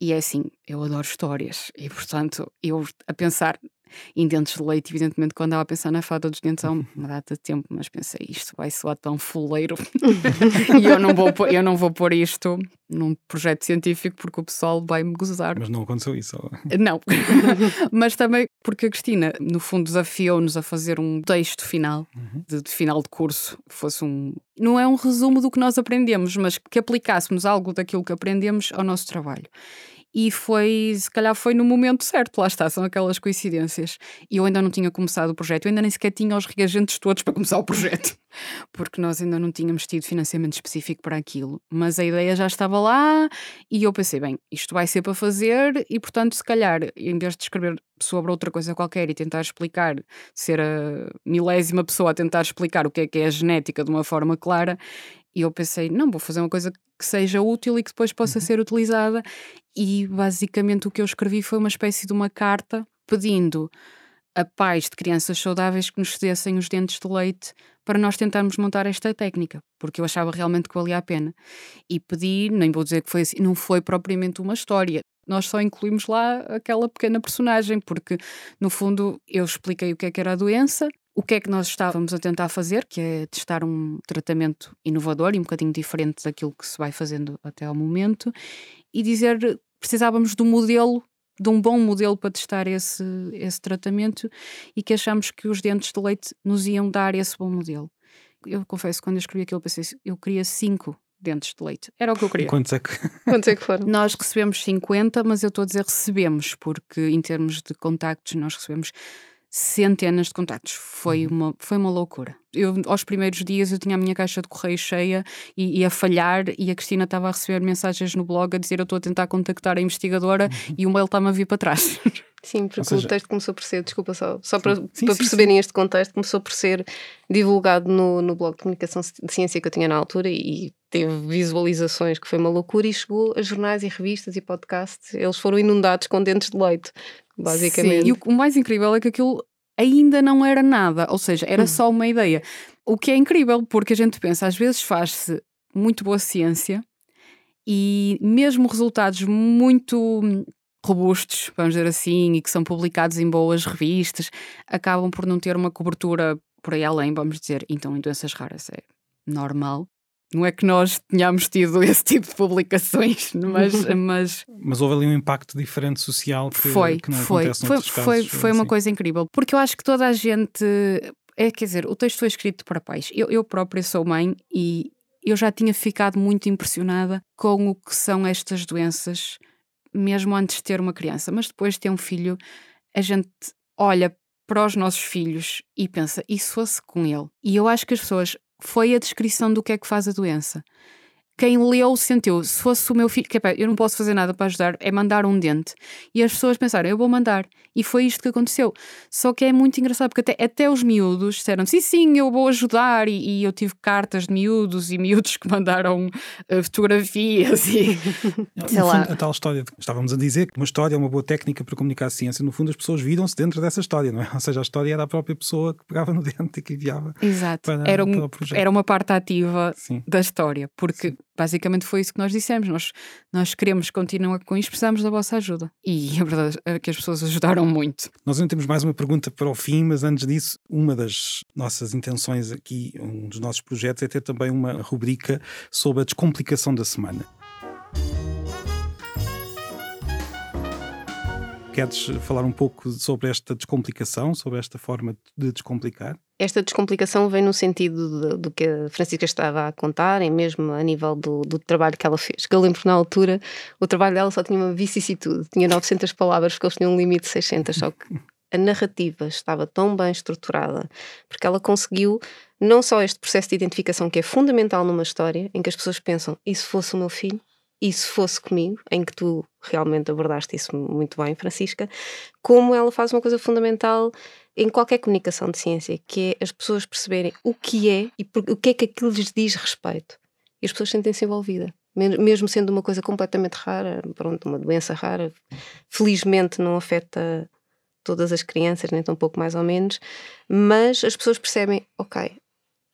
[SPEAKER 3] E é assim, eu adoro histórias e, portanto, eu a pensar em dentes de leite, evidentemente, quando estava a pensar na fada dos dentes há uma data de tempo, mas pensei, isto vai soar tão fuleiro e eu não, vou pôr, eu não vou pôr isto num projeto científico porque o pessoal vai me gozar.
[SPEAKER 1] Mas não aconteceu isso?
[SPEAKER 3] Não. mas também porque a Cristina, no fundo, desafiou-nos a fazer um texto final, uhum. de, de, final de curso, fosse um. Não é um resumo do que nós aprendemos, mas que aplicássemos algo daquilo que aprendemos ao nosso trabalho e foi, se calhar foi no momento certo, lá está, são aquelas coincidências. E eu ainda não tinha começado o projeto, eu ainda nem sequer tinha os reagentes todos para começar o projeto, porque nós ainda não tínhamos tido financiamento específico para aquilo. Mas a ideia já estava lá e eu pensei, bem, isto vai ser para fazer e, portanto, se calhar, em vez de escrever sobre outra coisa qualquer e tentar explicar, ser a milésima pessoa a tentar explicar o que é que é a genética de uma forma clara, e eu pensei, não, vou fazer uma coisa que seja útil e que depois possa uhum. ser utilizada. E basicamente o que eu escrevi foi uma espécie de uma carta pedindo a pais de crianças saudáveis que nos cedessem os dentes de leite para nós tentarmos montar esta técnica, porque eu achava realmente que valia a pena. E pedi, nem vou dizer que foi assim, não foi propriamente uma história. Nós só incluímos lá aquela pequena personagem, porque no fundo eu expliquei o que é que era a doença, o que é que nós estávamos a tentar fazer, que é testar um tratamento inovador e um bocadinho diferente daquilo que se vai fazendo até ao momento, e dizer precisávamos de um modelo, de um bom modelo para testar esse, esse tratamento e que achamos que os dentes de leite nos iam dar esse bom modelo. Eu confesso, quando eu escrevi aquilo, pensei, eu queria cinco dentes de leite. Era o que eu queria.
[SPEAKER 1] Quantos é que,
[SPEAKER 2] Quantos é que foram?
[SPEAKER 3] Nós recebemos 50, mas eu estou a dizer recebemos, porque em termos de contactos nós recebemos centenas de contactos. Foi uma, foi uma loucura. Eu, aos primeiros dias, eu tinha a minha caixa de correio cheia e, e a falhar, e a Cristina estava a receber mensagens no blog a dizer: Eu estou a tentar contactar a investigadora uhum. e o mail está-me a vir para trás.
[SPEAKER 2] Sim, porque seja, o texto começou por ser, desculpa só, só sim, para, sim, para sim, perceberem este contexto, começou por ser divulgado no, no blog de comunicação de ciência que eu tinha na altura e teve visualizações que foi uma loucura e chegou a jornais e revistas e podcasts, eles foram inundados com dentes de leite, basicamente.
[SPEAKER 3] Sim, e o, mais incrível é que aquilo ainda não era nada, ou seja, era hum. só uma ideia. O que é incrível, porque a gente pensa, às vezes faz-se muito boa ciência e mesmo resultados muito robustos, vamos dizer assim, e que são publicados em boas revistas, acabam por não ter uma cobertura por aí além, vamos dizer. Então, em doenças raras é normal. Não é que nós tenhamos tido esse tipo de publicações, mas. mas,
[SPEAKER 1] mas houve ali um impacto diferente social que,
[SPEAKER 3] foi,
[SPEAKER 1] que não
[SPEAKER 3] foi,
[SPEAKER 1] acontece
[SPEAKER 3] foi,
[SPEAKER 1] casos,
[SPEAKER 3] foi, foi assim. uma coisa incrível, porque eu acho que toda a gente. É, quer dizer, o texto foi escrito para pais. Eu, eu própria sou mãe e eu já tinha ficado muito impressionada com o que são estas doenças mesmo antes de ter uma criança, mas depois de ter um filho, a gente olha para os nossos filhos e pensa, e se fosse com ele? E eu acho que as pessoas, foi a descrição do que é que faz a doença quem leu sentiu, se fosse o meu filho, que é, eu não posso fazer nada para ajudar, é mandar um dente. E as pessoas pensaram, eu vou mandar. E foi isto que aconteceu. Só que é muito engraçado, porque até, até os miúdos disseram, sim, sim, eu vou ajudar. E, e eu tive cartas de miúdos e miúdos que mandaram uh, fotografias e
[SPEAKER 1] sei lá. Fundo, a tal história, estávamos a dizer que uma história é uma boa técnica para comunicar a ciência. No fundo, as pessoas viram-se dentro dessa história, não é? Ou seja, a história era a própria pessoa que pegava no dente e que enviava.
[SPEAKER 3] Exato. Para, era, um, para era uma parte ativa sim. da história, porque sim Basicamente foi isso que nós dissemos. Nós, nós queremos continuar com isto, precisamos da vossa ajuda. E a verdade é que as pessoas ajudaram muito.
[SPEAKER 1] Nós ainda temos mais uma pergunta para o fim, mas antes disso, uma das nossas intenções aqui, um dos nossos projetos, é ter também uma rubrica sobre a descomplicação da semana. Queres falar um pouco sobre esta descomplicação, sobre esta forma de descomplicar?
[SPEAKER 2] Esta descomplicação vem no sentido do que a Francisca estava a contar, e mesmo a nível do, do trabalho que ela fez. Que eu lembro na altura o trabalho dela só tinha uma vicissitude, tinha 900 palavras, porque eles tinham um limite de 600, só que a narrativa estava tão bem estruturada, porque ela conseguiu não só este processo de identificação que é fundamental numa história, em que as pessoas pensam, e se fosse o meu filho? E se fosse comigo, em que tu realmente abordaste isso muito bem, Francisca, como ela faz uma coisa fundamental em qualquer comunicação de ciência, que é as pessoas perceberem o que é e o que é que aquilo lhes diz respeito. E as pessoas sentem-se envolvidas. Mesmo sendo uma coisa completamente rara, pronto, uma doença rara, felizmente não afeta todas as crianças, nem tão pouco mais ou menos, mas as pessoas percebem, ok,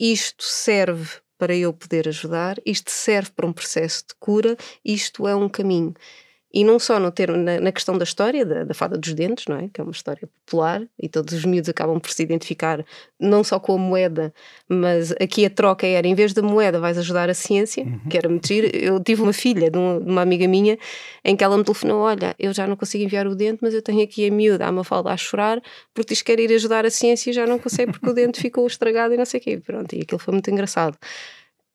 [SPEAKER 2] isto serve para eu poder ajudar, isto serve para um processo de cura, isto é um caminho. E não só no termo, na, na questão da história, da, da, fada dos dentes, não é? Que é uma história popular e todos os miúdos acabam por se identificar não só com a moeda, mas aqui a troca era, em vez da moeda vais ajudar a ciência, uhum. que era mentir. Eu tive uma filha de uma, de uma, amiga minha em que ela me telefonou, olha, eu já não consigo enviar o dente, mas eu tenho aqui a miúda, a falda a chorar, porque diz que quer ir ajudar a ciência e já não consegue porque o dente ficou estragado e não sei o quê. Pronto, e aquilo foi muito engraçado.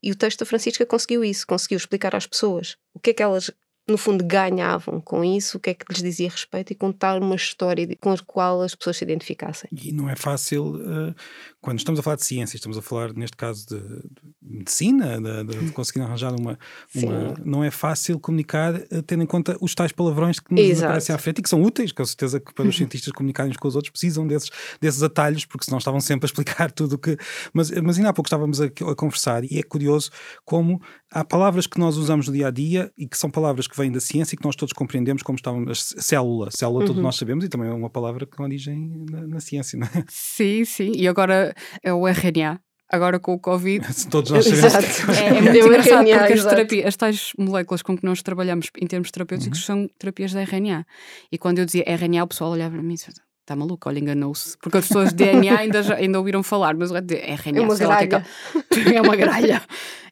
[SPEAKER 2] E o texto da Francisca conseguiu isso, conseguiu explicar às pessoas o que é que elas no fundo, ganhavam com isso, o que é que lhes dizia respeito e contar uma história com a qual as pessoas se identificassem.
[SPEAKER 1] E não é fácil, uh, quando estamos a falar de ciência, estamos a falar, neste caso, de, de medicina, de, de, conseguir arranjar uma, uma. Não é fácil comunicar, uh, tendo em conta os tais palavrões que nos Exato. aparecem à frente e que são úteis, com certeza que para os cientistas comunicarem uns com os outros precisam desses, desses atalhos, porque senão estavam sempre a explicar tudo o que. Mas, mas ainda há pouco estávamos a, a conversar e é curioso como há palavras que nós usamos no dia a dia e que são palavras que vêm da ciência e que nós todos compreendemos como estávamos. Célula, célula, uhum. todos nós sabemos e também é uma palavra com origem na, na ciência, não é?
[SPEAKER 3] Sim, sim. E agora é o RNA agora com o Covid.
[SPEAKER 1] Todos nós sabemos.
[SPEAKER 3] Exato. É, é muito engraçado RNA, porque as, terapias, as tais moléculas com que nós trabalhamos em termos terapêuticos uhum. são terapias de RNA. E quando eu dizia RNA, o pessoal olhava para mim e dizia, está maluco, olha, enganou-se. Porque as pessoas de DNA ainda, já, ainda ouviram falar, mas o RNA
[SPEAKER 2] é uma gralha.
[SPEAKER 3] É, é uma gralha.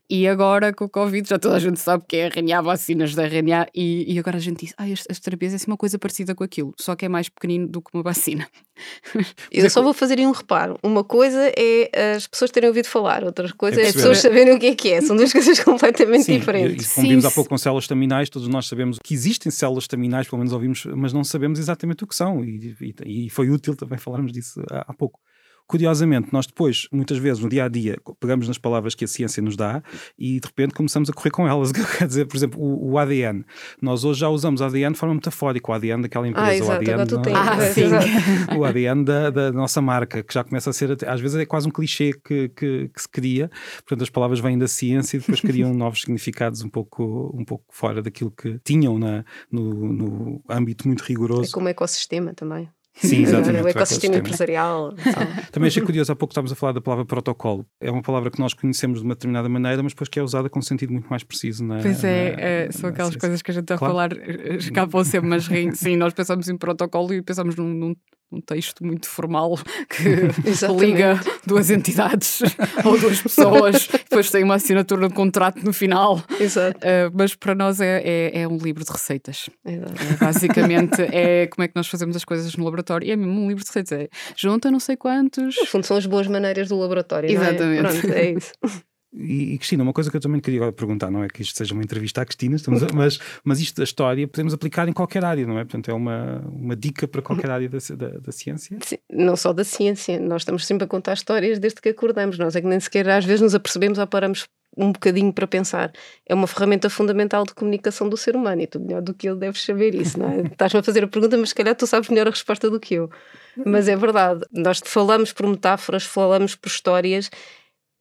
[SPEAKER 3] E agora com o Covid já toda a gente sabe que é RNA, vacinas da RNA, e, e agora a gente diz: ah, as, as terapias é assim uma coisa parecida com aquilo, só que é mais pequenino do que uma vacina.
[SPEAKER 2] Eu só vou fazer aí um reparo. Uma coisa é as pessoas terem ouvido falar, outra coisa é, é as pessoas saberem o que é que é. São duas coisas completamente
[SPEAKER 1] Sim,
[SPEAKER 2] diferentes.
[SPEAKER 1] E, e como vimos há pouco com células terminais, todos nós sabemos que existem células terminais, pelo menos ouvimos, mas não sabemos exatamente o que são. E, e, e foi útil também falarmos disso há, há pouco. Curiosamente, nós depois, muitas vezes, no dia a dia, pegamos nas palavras que a ciência nos dá e de repente começamos a correr com elas. Quer dizer, por exemplo, o, o ADN. Nós hoje já usamos ADN de forma metafórica, o ADN daquela empresa,
[SPEAKER 2] ah, exato,
[SPEAKER 1] o ADN,
[SPEAKER 2] tu tens,
[SPEAKER 3] ah, sim.
[SPEAKER 1] o ADN da, da, nossa marca, que já começa a ser, às vezes é quase um clichê que, que, que se cria. Portanto, as palavras vêm da ciência e depois criam novos significados um pouco, um pouco fora daquilo que tinham na, no, no âmbito muito rigoroso.
[SPEAKER 2] É como ecossistema também.
[SPEAKER 1] Sim, exatamente.
[SPEAKER 2] o ecossistema empresarial.
[SPEAKER 1] Também achei curioso, há pouco estávamos a falar da palavra protocolo. É uma palavra que nós conhecemos de uma determinada maneira, mas depois que é usada com um sentido muito mais preciso. Na,
[SPEAKER 3] pois é,
[SPEAKER 1] na,
[SPEAKER 3] é são aquelas coisas que a gente está claro. a falar, eh, escapam sempre, mas sim, nós pensamos em protocolo e pensamos num, num um texto muito formal que liga duas entidades ou duas pessoas, depois tem uma assinatura de contrato no final.
[SPEAKER 2] Exato. Uh,
[SPEAKER 3] mas para nós é, é, é, um livro de receitas. É, basicamente é como é que nós fazemos as coisas no laboratório. E é mesmo um livro de receitas. É junta não sei quantos.
[SPEAKER 2] No fundo, são as boas maneiras do laboratório.
[SPEAKER 3] Exatamente.
[SPEAKER 2] Pronto, é isso.
[SPEAKER 1] E, e, Cristina, uma coisa que eu também queria perguntar, não é que isto seja uma entrevista à Cristina, a, mas, mas isto da história podemos aplicar em qualquer área, não é? Portanto, é uma, uma dica para qualquer área da, da, da ciência?
[SPEAKER 2] Sim, não só da ciência, nós estamos sempre a contar histórias desde que acordamos, nós é que nem sequer às vezes nos apercebemos ou paramos um bocadinho para pensar. É uma ferramenta fundamental de comunicação do ser humano e tu melhor do que ele deves saber isso, não é? Estás-me a fazer a pergunta, mas se calhar tu sabes melhor a resposta do que eu. Mas é verdade, nós falamos por metáforas, falamos por histórias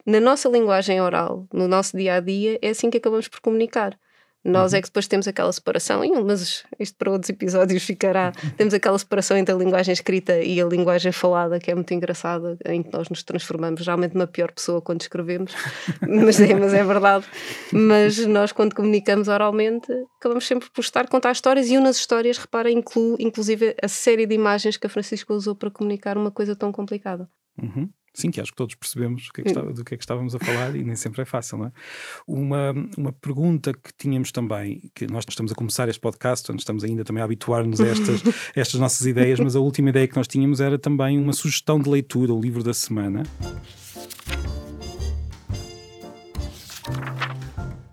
[SPEAKER 2] na nossa linguagem oral, no nosso dia a dia, é assim que acabamos por comunicar. Nós uhum. é que depois temos aquela separação, mas isto para outros episódios ficará. temos aquela separação entre a linguagem escrita e a linguagem falada, que é muito engraçada, em que nós nos transformamos realmente numa pior pessoa quando escrevemos, mas, é, mas é verdade. Mas nós, quando comunicamos oralmente, acabamos sempre por estar a contar histórias e umas histórias, repara, inclui inclusive a série de imagens que a Francisca usou para comunicar uma coisa tão complicada.
[SPEAKER 1] Uhum. Sim, que acho que todos percebemos que é que está, do que é que estávamos a falar e nem sempre é fácil, não é? Uma, uma pergunta que tínhamos também, que nós estamos a começar este podcast, onde estamos ainda também a habituar-nos a estas, estas nossas ideias, mas a última ideia que nós tínhamos era também uma sugestão de leitura, o livro da semana.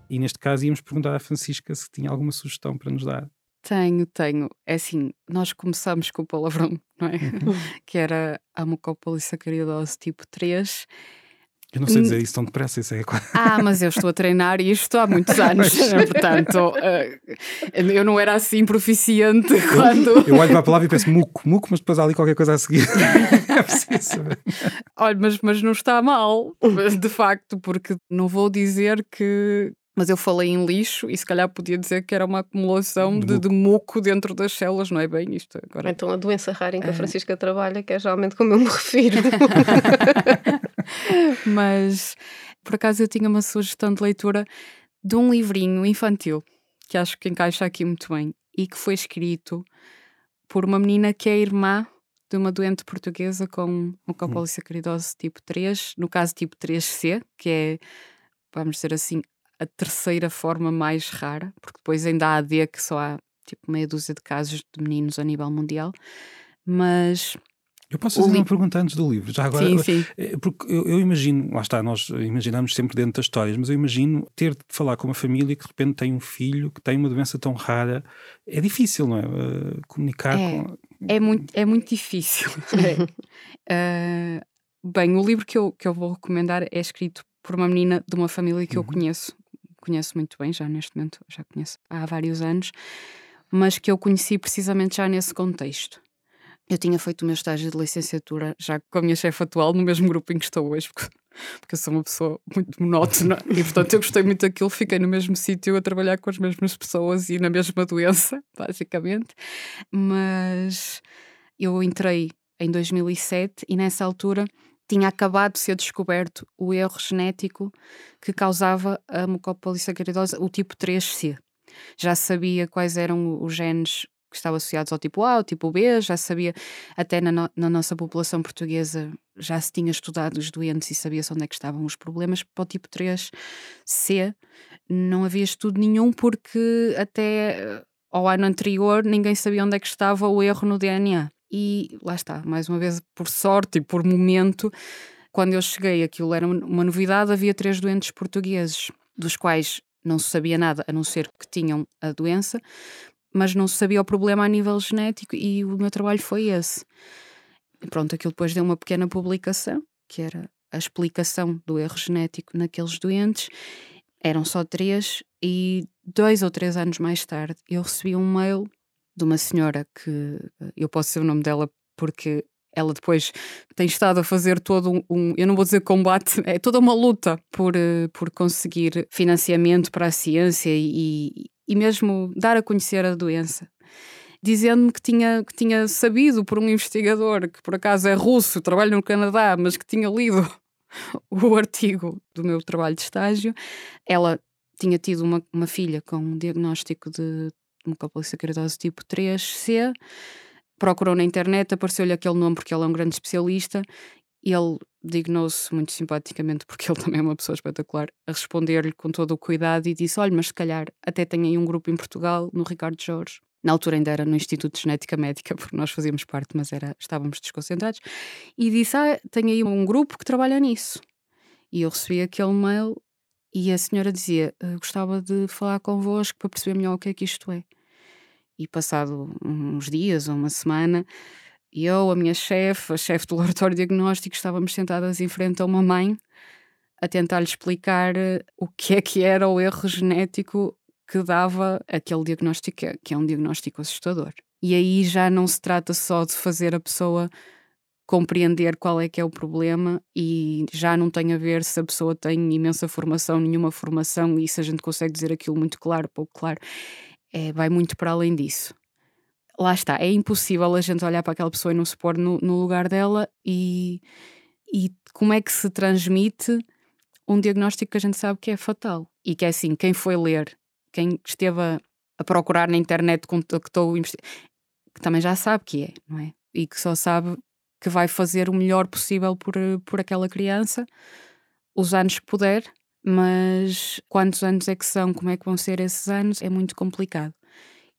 [SPEAKER 1] E neste caso íamos perguntar à Francisca se tinha alguma sugestão para nos dar.
[SPEAKER 3] Tenho, tenho. É assim, nós começamos com o palavrão, não é? Que era a mucopolissacaridose tipo 3.
[SPEAKER 1] Eu não sei dizer isso tão depressa, isso é
[SPEAKER 3] Ah, mas eu estou a treinar isto há muitos anos, portanto, uh, eu não era assim proficiente quando.
[SPEAKER 1] Eu olho para a palavra e penso muco, muco, mas depois há ali qualquer coisa a seguir. é preciso
[SPEAKER 3] Olha, mas, mas não está mal, de facto, porque não vou dizer que, mas eu falei em lixo e se calhar podia dizer que era uma acumulação de, de muco dentro das células, não é bem isto? Agora...
[SPEAKER 2] Então a doença rara em que a é. Francisca trabalha, que é geralmente como eu me refiro.
[SPEAKER 3] Mas por acaso eu tinha uma sugestão de leitura de um livrinho infantil que acho que encaixa aqui muito bem e que foi escrito por uma menina que é irmã de uma doente portuguesa com mucopolissacaridose tipo 3, no caso tipo 3C, que é, vamos dizer assim, a terceira forma mais rara, porque depois ainda há a D que só há tipo meia dúzia de casos de meninos a nível mundial, mas
[SPEAKER 1] eu posso fazer uma pergunta antes do livro, já agora. Sim, sim. Eh, porque eu, eu, imagino, lá está, nós imaginamos sempre dentro das histórias, mas eu imagino ter de falar com uma família que de repente tem um filho que tem uma doença tão rara. É difícil, não é? Uh, comunicar
[SPEAKER 3] é,
[SPEAKER 1] com.
[SPEAKER 3] É muito, é muito difícil. é. uh, bem, o livro que eu, que eu vou recomendar é escrito por uma menina de uma família que uhum. eu conheço, conheço muito bem, já neste momento, já conheço há vários anos, mas que eu conheci precisamente já nesse contexto. Eu tinha feito o meu estágio de licenciatura já com a minha chefe atual no mesmo grupo em que estou hoje, porque, porque eu sou uma pessoa muito monótona e, portanto, eu gostei muito daquilo. Fiquei no mesmo sítio a trabalhar com as mesmas pessoas e na mesma doença, basicamente. Mas eu entrei em 2007 e nessa altura tinha acabado de ser descoberto o erro genético que causava a mucopolissacaridose, o tipo 3C. Já sabia quais eram os genes que estavam associados ao tipo A, ao tipo B, já sabia, até na, no, na nossa população portuguesa já se tinha estudado os doentes e sabia-se onde é que estavam os problemas. Para o tipo 3C não havia estudo nenhum porque até eh, ao ano anterior ninguém sabia onde é que estava o erro no DNA. E lá está, mais uma vez, por sorte e por momento, quando eu cheguei, aquilo era uma novidade, havia três doentes portugueses, dos quais não se sabia nada, a não ser que tinham a doença, mas não se sabia o problema a nível genético e o meu trabalho foi esse. E pronto, aquilo depois deu uma pequena publicação, que era a explicação do erro genético naqueles doentes. Eram só três, e dois ou três anos mais tarde eu recebi um mail de uma senhora que eu posso ser o nome dela porque ela depois tem estado a fazer todo um, um, eu não vou dizer combate, é toda uma luta por, uh, por conseguir financiamento para a ciência e, e mesmo dar a conhecer a doença dizendo-me que tinha, que tinha sabido por um investigador que por acaso é russo, trabalha no Canadá, mas que tinha lido o artigo do meu trabalho de estágio. Ela tinha tido uma, uma filha com um diagnóstico de mucopolissacaridose tipo 3C, procurou na internet, apareceu-lhe aquele nome porque ele é um grande especialista ele dignou-se muito simpaticamente, porque ele também é uma pessoa espetacular, a responder-lhe com todo o cuidado e disse: Olha, mas se calhar até tem aí um grupo em Portugal, no Ricardo Jorge, na altura ainda era no Instituto de Genética Médica, porque nós fazíamos parte, mas era, estávamos desconcentrados, e disse: Ah, tem aí um grupo que trabalha nisso. E eu recebi aquele mail e a senhora dizia: ah, Gostava de falar convosco para perceber melhor o que é que isto é. E passado uns dias ou uma semana, eu, a minha chefe, a chefe do laboratório diagnóstico, estávamos sentadas em frente a uma mãe a tentar-lhe explicar eh, o que é que era o erro genético que dava aquele diagnóstico, que é um diagnóstico assustador. E aí já não se trata só de fazer a pessoa compreender qual é que é o problema e já não tem a ver se a pessoa tem imensa formação, nenhuma formação e se a gente consegue dizer aquilo muito claro, pouco claro. É, vai muito para além disso. Lá está, é impossível a gente olhar para aquela pessoa e não se pôr no, no lugar dela e, e como é que se transmite um diagnóstico que a gente sabe que é fatal e que é assim, quem foi ler quem esteve a, a procurar na internet, contactou que também já sabe que é, não é? E que só sabe que vai fazer o melhor possível por, por aquela criança, os anos que puder, mas quantos anos é que são, como é que vão ser esses anos, é muito complicado.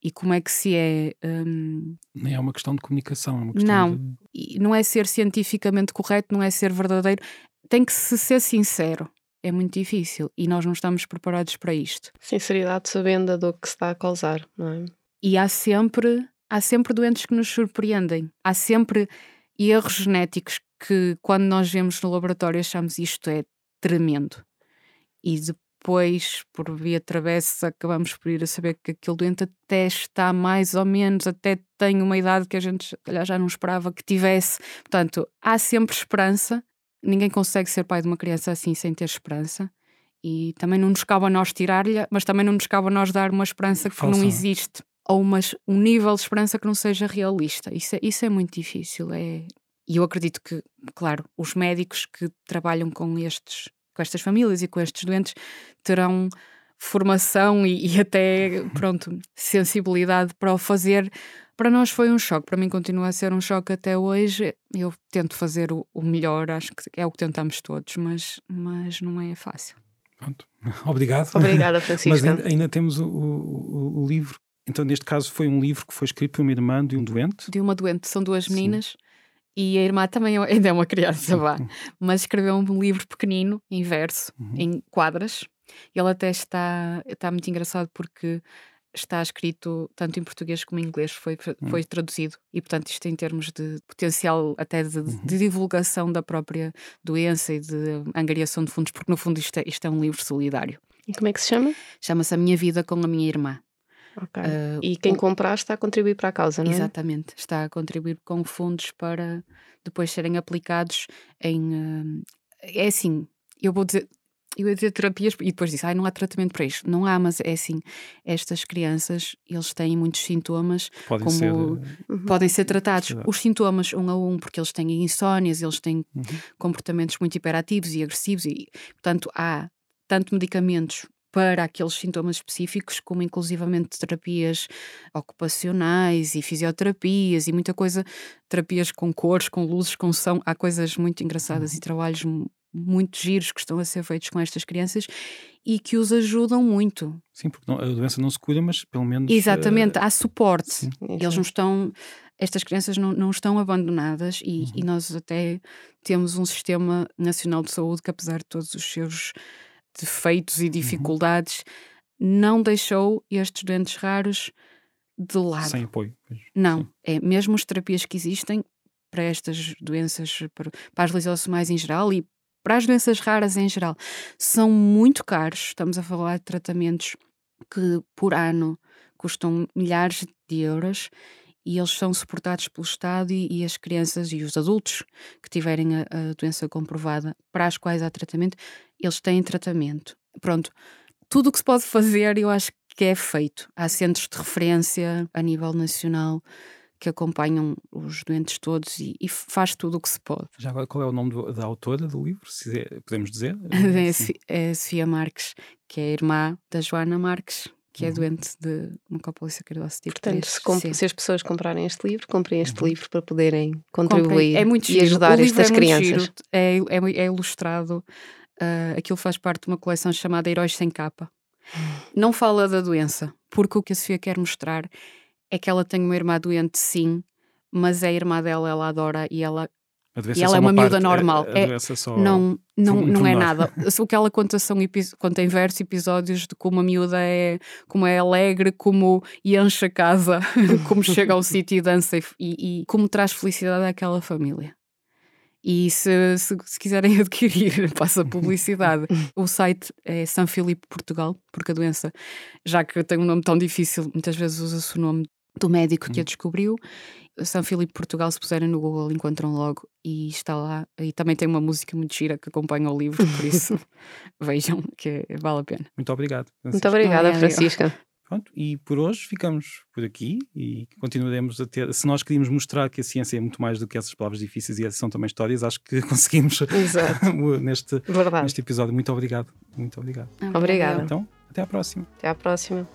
[SPEAKER 3] E como é que se é. Um...
[SPEAKER 1] Nem é uma questão de comunicação, é uma questão
[SPEAKER 3] não,
[SPEAKER 1] de...
[SPEAKER 3] não é ser cientificamente correto, não é ser verdadeiro. Tem que se ser sincero é muito difícil e nós não estamos preparados para isto.
[SPEAKER 2] Sinceridade sabendo a dor que se está a causar, não é?
[SPEAKER 3] E há sempre, há sempre doentes que nos surpreendem. Há sempre erros genéticos que, quando nós vemos no laboratório, achamos isto é tremendo. E depois, por via travessa, acabamos por ir a saber que aquele doente até está mais ou menos, até tem uma idade que a gente já não esperava que tivesse. Portanto, há sempre esperança ninguém consegue ser pai de uma criança assim sem ter esperança. E também não nos cabe a nós tirar-lhe, mas também não nos cabe a nós dar uma esperança que Falsa. não existe. Ou uma, um nível de esperança que não seja realista. Isso é, isso é muito difícil. É... E eu acredito que, claro, os médicos que trabalham com estes com estas famílias e com estes doentes terão formação e, e, até pronto sensibilidade para o fazer para nós foi um choque, para mim continua a ser um choque até hoje. Eu tento fazer o, o melhor, acho que é o que tentamos todos, mas, mas não é fácil.
[SPEAKER 1] Pronto. Obrigado.
[SPEAKER 2] Obrigada, Francisco.
[SPEAKER 1] mas ainda, ainda temos o, o, o, livro. Então, neste caso, foi um livro que foi escrito por uma irmã de um doente?
[SPEAKER 3] De uma doente, são duas meninas. Sim. E a irmã também é ainda é uma criança, vá. Mas escreveu um livro pequenino, em verso, uhum. em quadras. Ele até está, está muito engraçado porque está escrito tanto em português como em inglês, foi, foi traduzido. E, portanto, isto em termos de potencial até de, uhum. de, divulgação da própria doença e de angariação de fundos, porque no fundo isto é, isto é um livro solidário.
[SPEAKER 2] E como é que se chama?
[SPEAKER 3] Chama-se A Minha Vida com a Minha Irmã.
[SPEAKER 2] Okay. Uh, e quem o... comprar está a contribuir para a causa, não é?
[SPEAKER 3] Exatamente, está a contribuir com fundos para depois serem aplicados em. Uh, é assim, eu vou dizer, eu ia dizer terapias e depois disse, ai, não há tratamento para isto. Não há, mas é assim, estas crianças, eles têm muitos sintomas podem como ser, uhum. podem ser tratados. Os sintomas um a um, porque eles têm insónias, eles têm uhum. comportamentos muito hiperativos e agressivos e, portanto, há tanto medicamentos para aqueles sintomas específicos, como inclusivamente terapias ocupacionais e fisioterapias e muita coisa, terapias com cores, com luzes, com som. Há coisas muito engraçadas uhum. e trabalhos muito giros que estão a ser feitos com estas crianças e que os ajudam muito.
[SPEAKER 1] Sim, porque não, a doença não se cura, mas pelo menos.
[SPEAKER 3] Exatamente, uh... há suporte. Sim. Eles não estão. Estas crianças não, não estão abandonadas e, uhum. e nós até temos um sistema nacional de saúde que, apesar de todos os seus defeitos e uhum. dificuldades, uhum. não deixou estes doentes raros de lado.
[SPEAKER 1] Sem apoio.
[SPEAKER 3] Não, Sim. é mesmo as terapias que existem para estas doenças, para, para as lisossomais em geral e para as doenças raras em geral, são muito caros. Estamos a falar de tratamentos que por ano custam milhares de euros e eles são suportados pelo Estado e, e, as crianças e os adultos que tiverem a, a, doença comprovada, para as quais há tratamento, eles têm tratamento. Pronto, tudo o que se pode fazer eu acho que é feito. Há centros de referência a nível nacional que acompanham os doentes todos e, e, faz tudo o que se pode.
[SPEAKER 1] Já agora, qual é o nome do, da autora do livro? Se é, podemos dizer?
[SPEAKER 3] É, é Sofia Marques, que é a irmã da Joana Marques, que é uhum. doente de mucopolissacaridose tipo
[SPEAKER 2] Portanto, se, se, as pessoas comprarem este livro, comprem este uhum. livro para poderem contribuir é muito e ajudar estas é crianças.
[SPEAKER 3] É, é, é, ilustrado, uh, aquilo faz parte de uma coleção chamada Heróis Sem Capa. Não fala da doença, porque o que a Sofia quer mostrar é que ela tem uma irmã doente, sim, mas a irmã dela ela adora e ela e ela é uma, uma miúda normal. A, a é, só... Não, não, não é nada. O que ela conta são conta em versos episódios de como a miúda é, como é alegre, como enche a casa, como chega ao sítio e dança e, e, como traz felicidade àquela família. E se, se, se quiserem adquirir, passa publicidade. o site é São Filipe Portugal, porque a doença, já que tem um nome tão difícil, muitas vezes usa-se o nome do médico que a uhum. descobriu. São Filipe Portugal, se puserem no Google, encontram logo e está lá. E também tem uma música muito gira que acompanha o livro, por isso vejam que vale a pena.
[SPEAKER 1] Muito obrigado.
[SPEAKER 2] Francisca. Muito obrigada, Francisca.
[SPEAKER 1] Pronto, e por hoje ficamos por aqui e continuaremos a ter. Se nós queríamos mostrar que a ciência é muito mais do que essas palavras difíceis e essas são também histórias, acho que conseguimos neste, neste episódio. Muito obrigado. Muito obrigado.
[SPEAKER 2] Obrigada.
[SPEAKER 1] Então, até à próxima.
[SPEAKER 2] Até à próxima.